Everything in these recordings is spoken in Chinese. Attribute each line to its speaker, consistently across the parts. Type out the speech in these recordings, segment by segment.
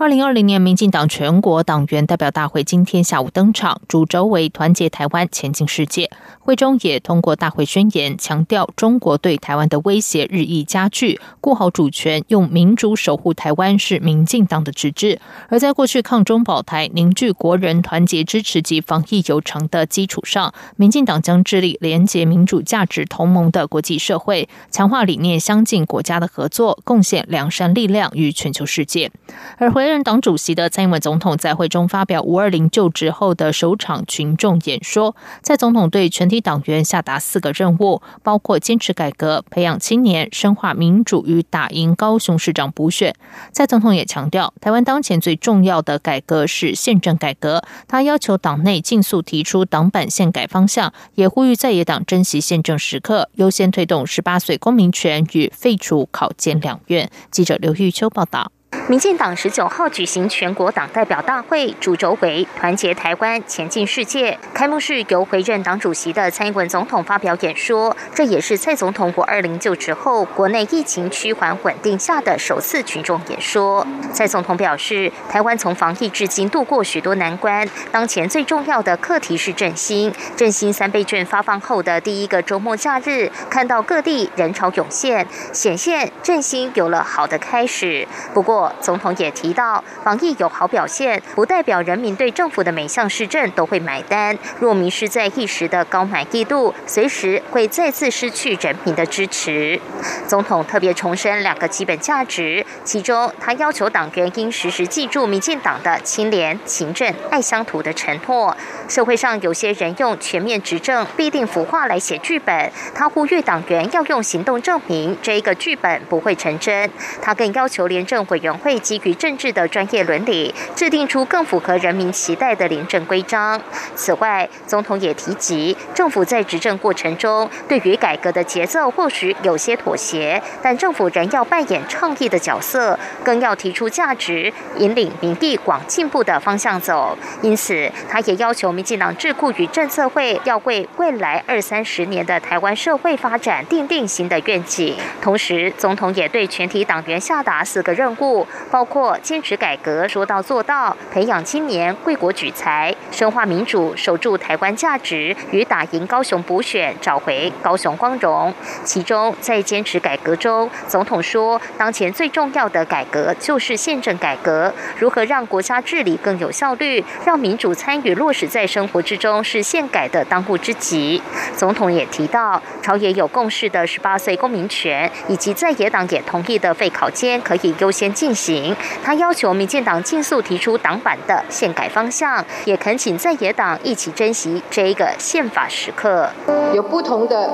Speaker 1: 二零二零年，民进党全国党员代表大会今天下午登场，主轴为团结台湾，前进世界。会中也通过大会宣言，强调中国对台湾的威胁日益加剧，顾好主权，用民主守护台湾是民进党的旨志。而在过去抗中保台、凝聚国人团结支持及防疫有成的基础上，民进党将致力连结民主价值同盟的国际社会，强化理念相近国家的合作，贡献良善力量与全球世界。而回任党主席的蔡英文总统在会中发表五二零就职后的首场群众演说。蔡总统对全体党员下达四个任务，包括坚持改革、培养青年、深化民主与打赢高雄市长补选。蔡总统也强调，台湾当前最重要的改革是宪政改革。他要求党内尽速提出党版宪改方向，也呼吁在野党珍惜宪政时刻，优先推动十八岁公民权与废除考建两院。记者刘玉秋报道。
Speaker 2: 民进党十九号举行全国党代表大会，主轴为团结台湾，前进世界。开幕式由回任党主席的蔡英文总统发表演说，这也是蔡总统五二零就职后国内疫情趋缓稳定下的首次群众演说。蔡总统表示，台湾从防疫至今度过许多难关，当前最重要的课题是振兴。振兴三倍券发放后的第一个周末假日，看到各地人潮涌现，显现振兴有了好的开始。不过，总统也提到，防疫有好表现，不代表人民对政府的每项施政都会买单。若迷失在一时的高满意度，随时会再次失去人民的支持。总统特别重申两个基本价值，其中他要求党员应时时记住民进党的清廉、勤政、爱乡土的承诺。社会上有些人用全面执政必定腐化来写剧本，他呼吁党员要用行动证明这一个剧本不会成真。他更要求廉政委员。会基于政治的专业伦理，制定出更符合人民期待的廉政规章。此外，总统也提及，政府在执政过程中，对于改革的节奏或许有些妥协，但政府仍要扮演倡议的角色，更要提出价值，引领民地广进步的方向走。因此，他也要求民进党智库与政策会要为未来二三十年的台湾社会发展定定新的愿景。同时，总统也对全体党员下达四个任务。包括坚持改革、说到做到，培养青年为国举才，深化民主，守住台湾价值，与打赢高雄补选，找回高雄光荣。其中，在坚持改革中，总统说，当前最重要的改革就是宪政改革，如何让国家治理更有效率，让民主参与落实在生活之中，是宪改的当务之急。总统也提到，朝野有共识的十八岁公民权，以及在野党也同意的废考监，可以优先进。行他要求民进党尽速提出党版的宪改方向，也恳请在野党一起珍惜这一个宪法时刻。
Speaker 3: 有不同的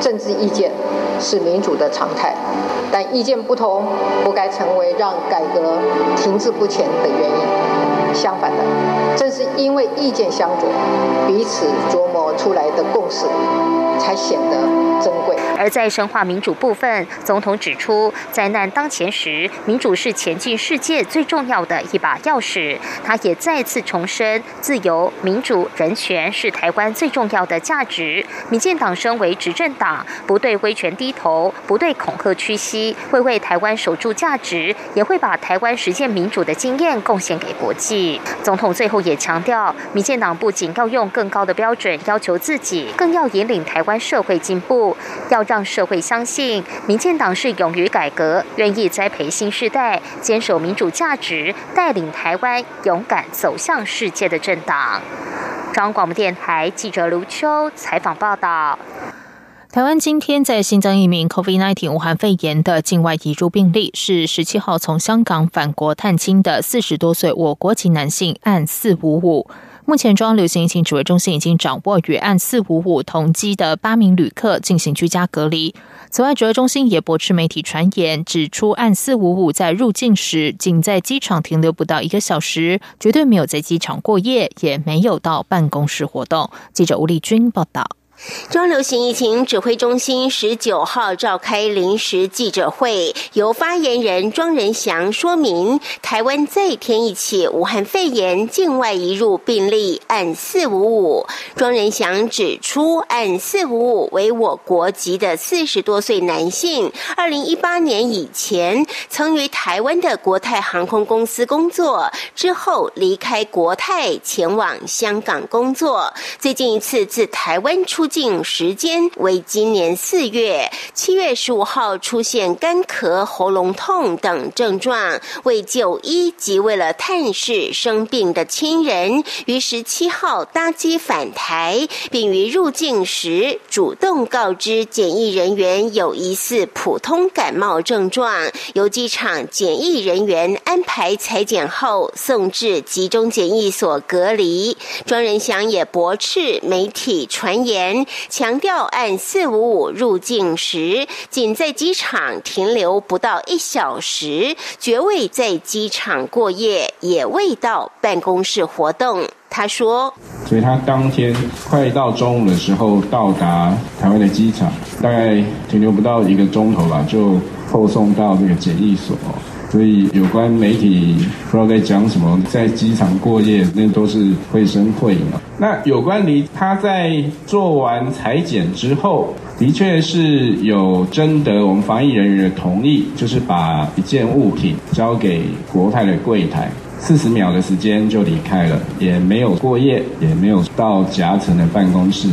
Speaker 3: 政治意见是民主的常态，但意见不同不该成为让改革停滞不前的原因。相反的，正是因为意见相左，彼此琢磨出来的共识。才显得珍贵。
Speaker 2: 而在深化民主部分，总统指出，灾难当前时，民主是前进世界最重要的一把钥匙。他也再次重申，自由、民主、人权是台湾最重要的价值。民进党身为执政党，不对威权低头，不对恐吓屈膝，会为台湾守住价值，也会把台湾实现民主的经验贡献给国际。总统最后也强调，民进党不仅要用更高的标准要求自己，更要引领台。湾社会进步，要让社会相信，民进党是勇于改革、愿意栽培新时代、坚守民主价值、带领台湾勇敢走向世界的政党。中央广播电台记者卢秋采访报道。
Speaker 1: 台湾今天在新增一名 COVID-19 武汉肺炎的境外移入病例，是十七号从香港返国探亲的四十多岁我国籍男性，案四五五。目前，中央流行疫情指挥中心已经掌握与案四五五同机的八名旅客进行居家隔离。此外，指挥中心也驳斥媒体传言，指出案四五五在入境时仅在机场停留不到一个小时，绝对没有在机场过夜，也没有到办公室活动。记者吴丽君报道。
Speaker 4: 中流行疫情指挥中心十九号召开临时记者会，由发言人庄仁祥说明，台湾再添一起武汉肺炎境外移入病例，按四五五。庄仁祥指出，按四五五为我国籍的四十多岁男性，二零一八年以前曾于台湾的国泰航空公司工作，之后离开国泰前往香港工作，最近一次自台湾出。入境时间为今年四月，七月十五号出现干咳、喉咙痛等症状，为就医及为了探视生病的亲人，于十七号搭机返台，并于入境时主动告知检疫人员有疑似普通感冒症状，由机场检疫人员安排裁剪后送至集中检疫所隔离。庄仁祥也驳斥媒体传言。强调，按四五五入境时，仅在机场停留不到一小时，绝未在机场过夜，也未到办公室活动。他说：“
Speaker 5: 所以他当天快到中午的时候到达台湾的机场，大概停留不到一个钟头吧，就后送到这个检疫所。”所以有关媒体不知道在讲什么，在机场过夜，那都是会声会影。那有关于他在做完裁剪之后，的确是有征得我们防疫人员的同意，就是把一件物品交给国泰的柜台。四十秒的时间就离开了，也没有过夜，也没有到夹层的办公室。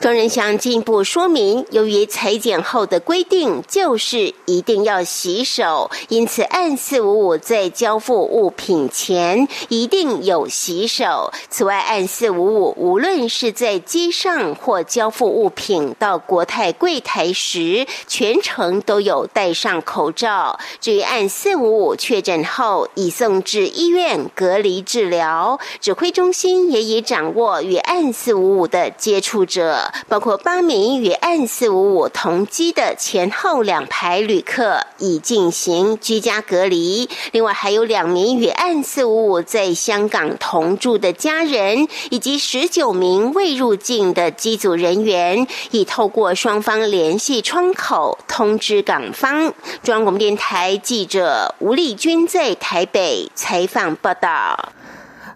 Speaker 4: 庄仁祥进一步说明，由于裁剪后的规定就是一定要洗手，因此按四五五在交付物品前一定有洗手。此外，按四五五无论是在机上或交付物品到国泰柜台时，全程都有戴上口罩。至于按四五五确诊后已送至医院。隔离治疗指挥中心也已掌握与案四五五的接触者，包括八名与案四五五同机的前后两排旅客已进行居家隔离。另外还有两名与案四五五在香港同住的家人，以及十九名未入境的机组人员，已透过双方联系窗口通知港方。中央广播电台记者吴丽君在台北采访。报道。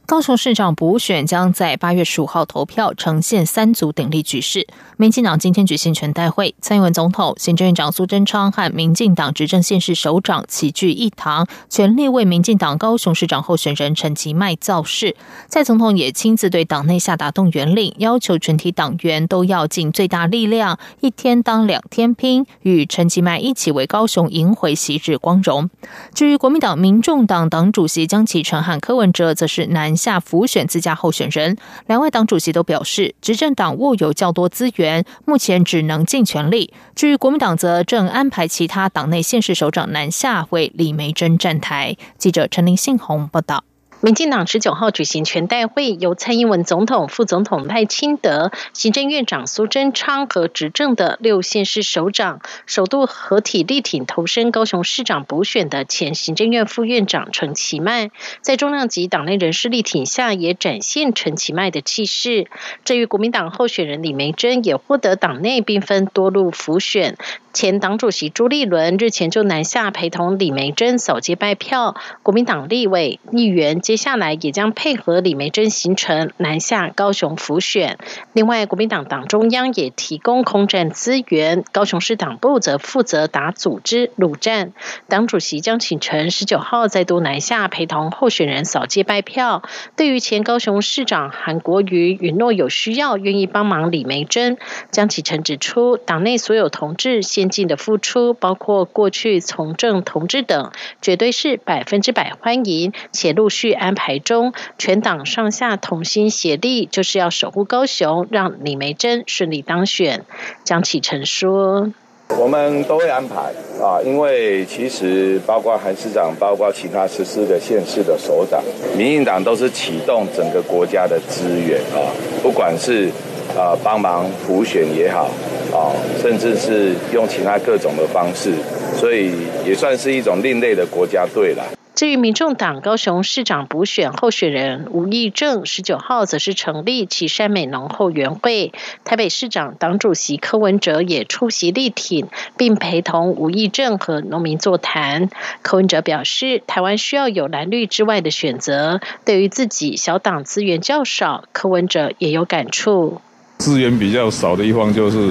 Speaker 1: 高雄市长补选将在八月十五号投票，呈现三组鼎立局势。民进党今天举行全代会，蔡英文总统、行政院长苏贞昌和民进党执政县市首长齐聚一堂，全力为民进党高雄市长候选人陈其迈造势。蔡总统也亲自对党内下达动员令，要求全体党员都要尽最大力量，一天当两天拼，与陈其迈一起为高雄赢回昔日光荣。至于国民党、民众党党主席江启臣和柯文哲，则是南。下浮选自家候选人，两位党主席都表示，执政党握有较多资源，目前只能尽全力。至于国民党，则正安排其他党内县市首长南下为李梅珍站台。记者陈林信宏报道。
Speaker 6: 民进党十九号举行全代会，由蔡英文总统、副总统赖清德、行政院长苏贞昌和执政的六县市首长，首度合体力挺投身高雄市长补选的前行政院副院长陈其迈，在重量级党内人士力挺下，也展现陈其迈的气势。至于国民党候选人李梅珍，也获得党内缤纷多路浮选。前党主席朱立伦日前就南下陪同李梅珍扫街拜票，国民党立委议员接下来也将配合李梅珍行程南下高雄辅选。另外，国民党党中央也提供空战资源，高雄市党部则负责打组织鲁战。党主席江启臣十九号再度南下陪同候选人扫街拜票。对于前高雄市长韩国瑜允诺有需要愿意帮忙李梅珍，江启臣指出，党内所有同志先。进的付出，包括过去从政同志等，绝对是百分之百欢迎，且陆续安排中。全党上下同心协力，就是要守护高雄，让李梅珍顺利当选。江启臣说：“
Speaker 7: 我们都会安排啊，因为其实包括韩市长，包括其他十四个县市的首长，民进党都是启动整个国家的资源啊，不管是。”啊，帮忙补选也好，啊，甚至是用其他各种的方式，所以也算是一种另类的国家队了。
Speaker 6: 至于民众党高雄市长补选候选人吴益正，十九号则是成立旗山美浓后援会。台北市长党主席柯文哲也出席力挺，并陪同吴益正和农民座谈。柯文哲表示，台湾需要有蓝绿之外的选择。对于自己小党资源较少，柯文哲也有感触。
Speaker 8: 资源比较少的一方就是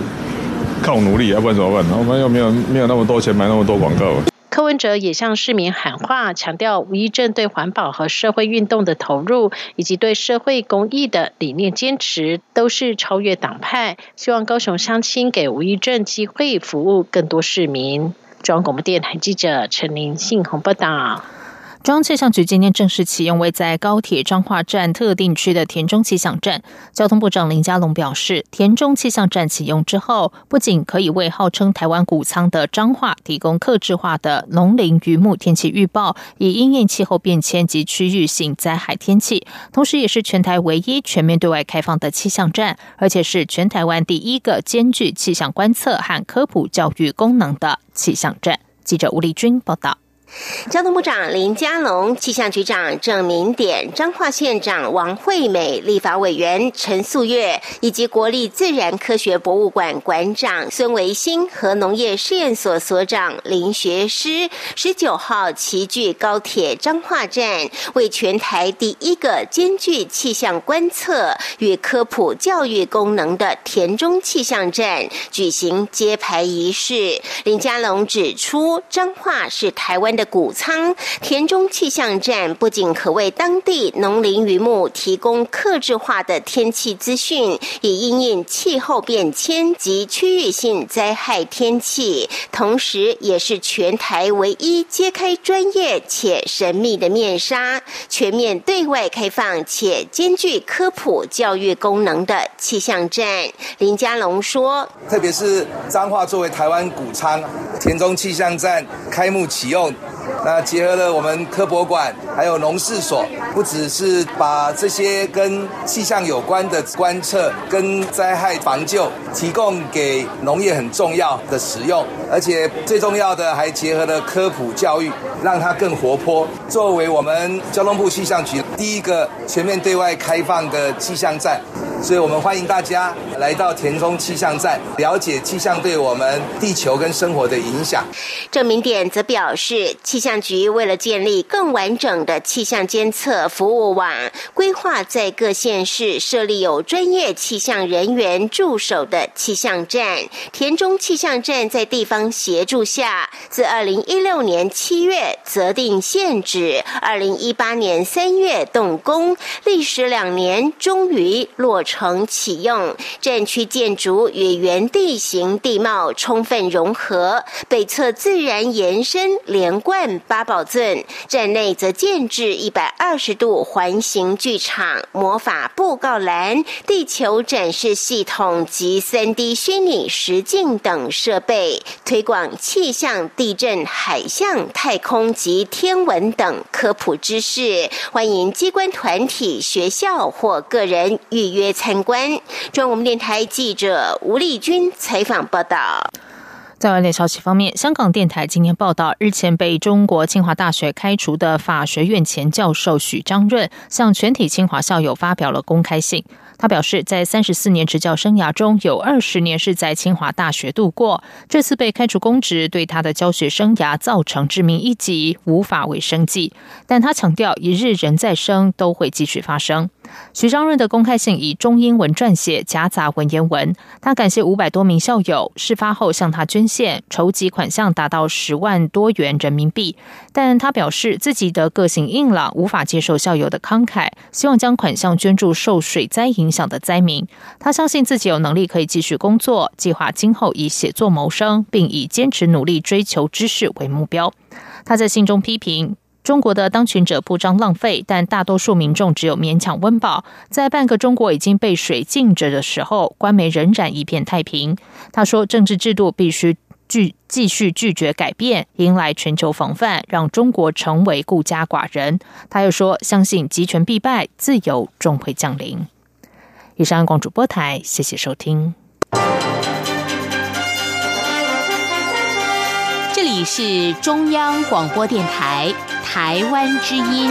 Speaker 8: 靠努力，要不然怎么办？我们又没有没有那么多钱买那么多广告。
Speaker 6: 柯文哲也向市民喊话，强调吴益政对环保和社会运动的投入，以及对社会公益的理念坚持，都是超越党派。希望高雄乡亲给吴益政机会，服务更多市民。中央广播电台记者陈林信鸿报道。
Speaker 1: 中央气象局今天正式启用位在高铁彰化站特定区的田中气象站。交通部长林佳龙表示，田中气象站启用之后，不仅可以为号称台湾谷仓的彰化提供克制化的农林渔牧天气预报，以应应气候变迁及区域性灾害天气，同时也是全台唯一全面对外开放的气象站，而且是全台湾第一个兼具气象观测和科普教育功能的气象站。记者吴丽君报道。
Speaker 4: 交通部长林佳龙、气象局长郑明典、彰化县长王惠美、立法委员陈素月以及国立自然科学博物馆馆长孙维新和农业试验所所长林学师，十九号齐聚高铁彰化站，为全台第一个兼具气象观测与科普教育功能的田中气象站举行揭牌仪式。林佳龙指出，彰化是台湾的。谷仓田中气象站不仅可为当地农林渔牧提供克制化的天气资讯，以应应气候变迁及区域性灾害天气，同时也是全台唯一揭开专业且神秘的面纱、全面对外开放且兼具科普教育功能的气象站。林佳龙说：“
Speaker 9: 特别是彰化作为台湾谷仓，田中气象站开幕启用。”那结合了我们科博馆，还有农事所，不只是把这些跟气象有关的观测跟灾害防救提供给农业很重要的使用，而且最重要的还结合了科普教育，让它更活泼。作为我们交通部气象局第一个全面对外开放的气象站。所以我们欢迎大家来到田中气象站，了解气象对我们地球跟生活的影响。
Speaker 4: 郑明典则表示，气象局为了建立更完整的气象监测服务网，规划在各县市设立有专业气象人员驻守的气象站。田中气象站在地方协助下，自二零一六年七月择定限制，二零一八年三月动工，历时两年，终于落成。启用，站区建筑与原地形地貌充分融合，北侧自然延伸连贯八宝镇，站内则建置一百二十度环形剧场、魔法布告栏、地球展示系统及三 D 虚拟实境等设备，推广气象、地震、海象、太空及天文等科普知识，欢迎机关团体、学校或个人预约参。观。中央我们电台记者吴丽君采访报道。
Speaker 1: 在外电消息方面，香港电台今天报道，日前被中国清华大学开除的法学院前教授许章润，向全体清华校友发表了公开信。他表示，在三十四年执教生涯中，有二十年是在清华大学度过。这次被开除公职，对他的教学生涯造成致命一击，无法为生计。但他强调，一日人在生，都会继续发生。徐章润的公开信以中英文撰写，夹杂文言文。他感谢五百多名校友，事发后向他捐献，筹集款项达到十万多元人民币。但他表示，自己的个性硬朗，无法接受校友的慷慨，希望将款项捐助受水灾影响的灾民。他相信自己有能力可以继续工作，计划今后以写作谋生，并以坚持努力追求知识为目标。他在信中批评。中国的当权者铺张浪费，但大多数民众只有勉强温饱。在半个中国已经被水浸着的时候，官媒仍然一片太平。他说：“政治制度必须拒继续拒绝改变，迎来全球防范，让中国成为孤家寡人。”他又说：“相信集权必败，自由终会降临。”以上广主播台，谢谢收听。
Speaker 10: 是中央广播电台台湾之音。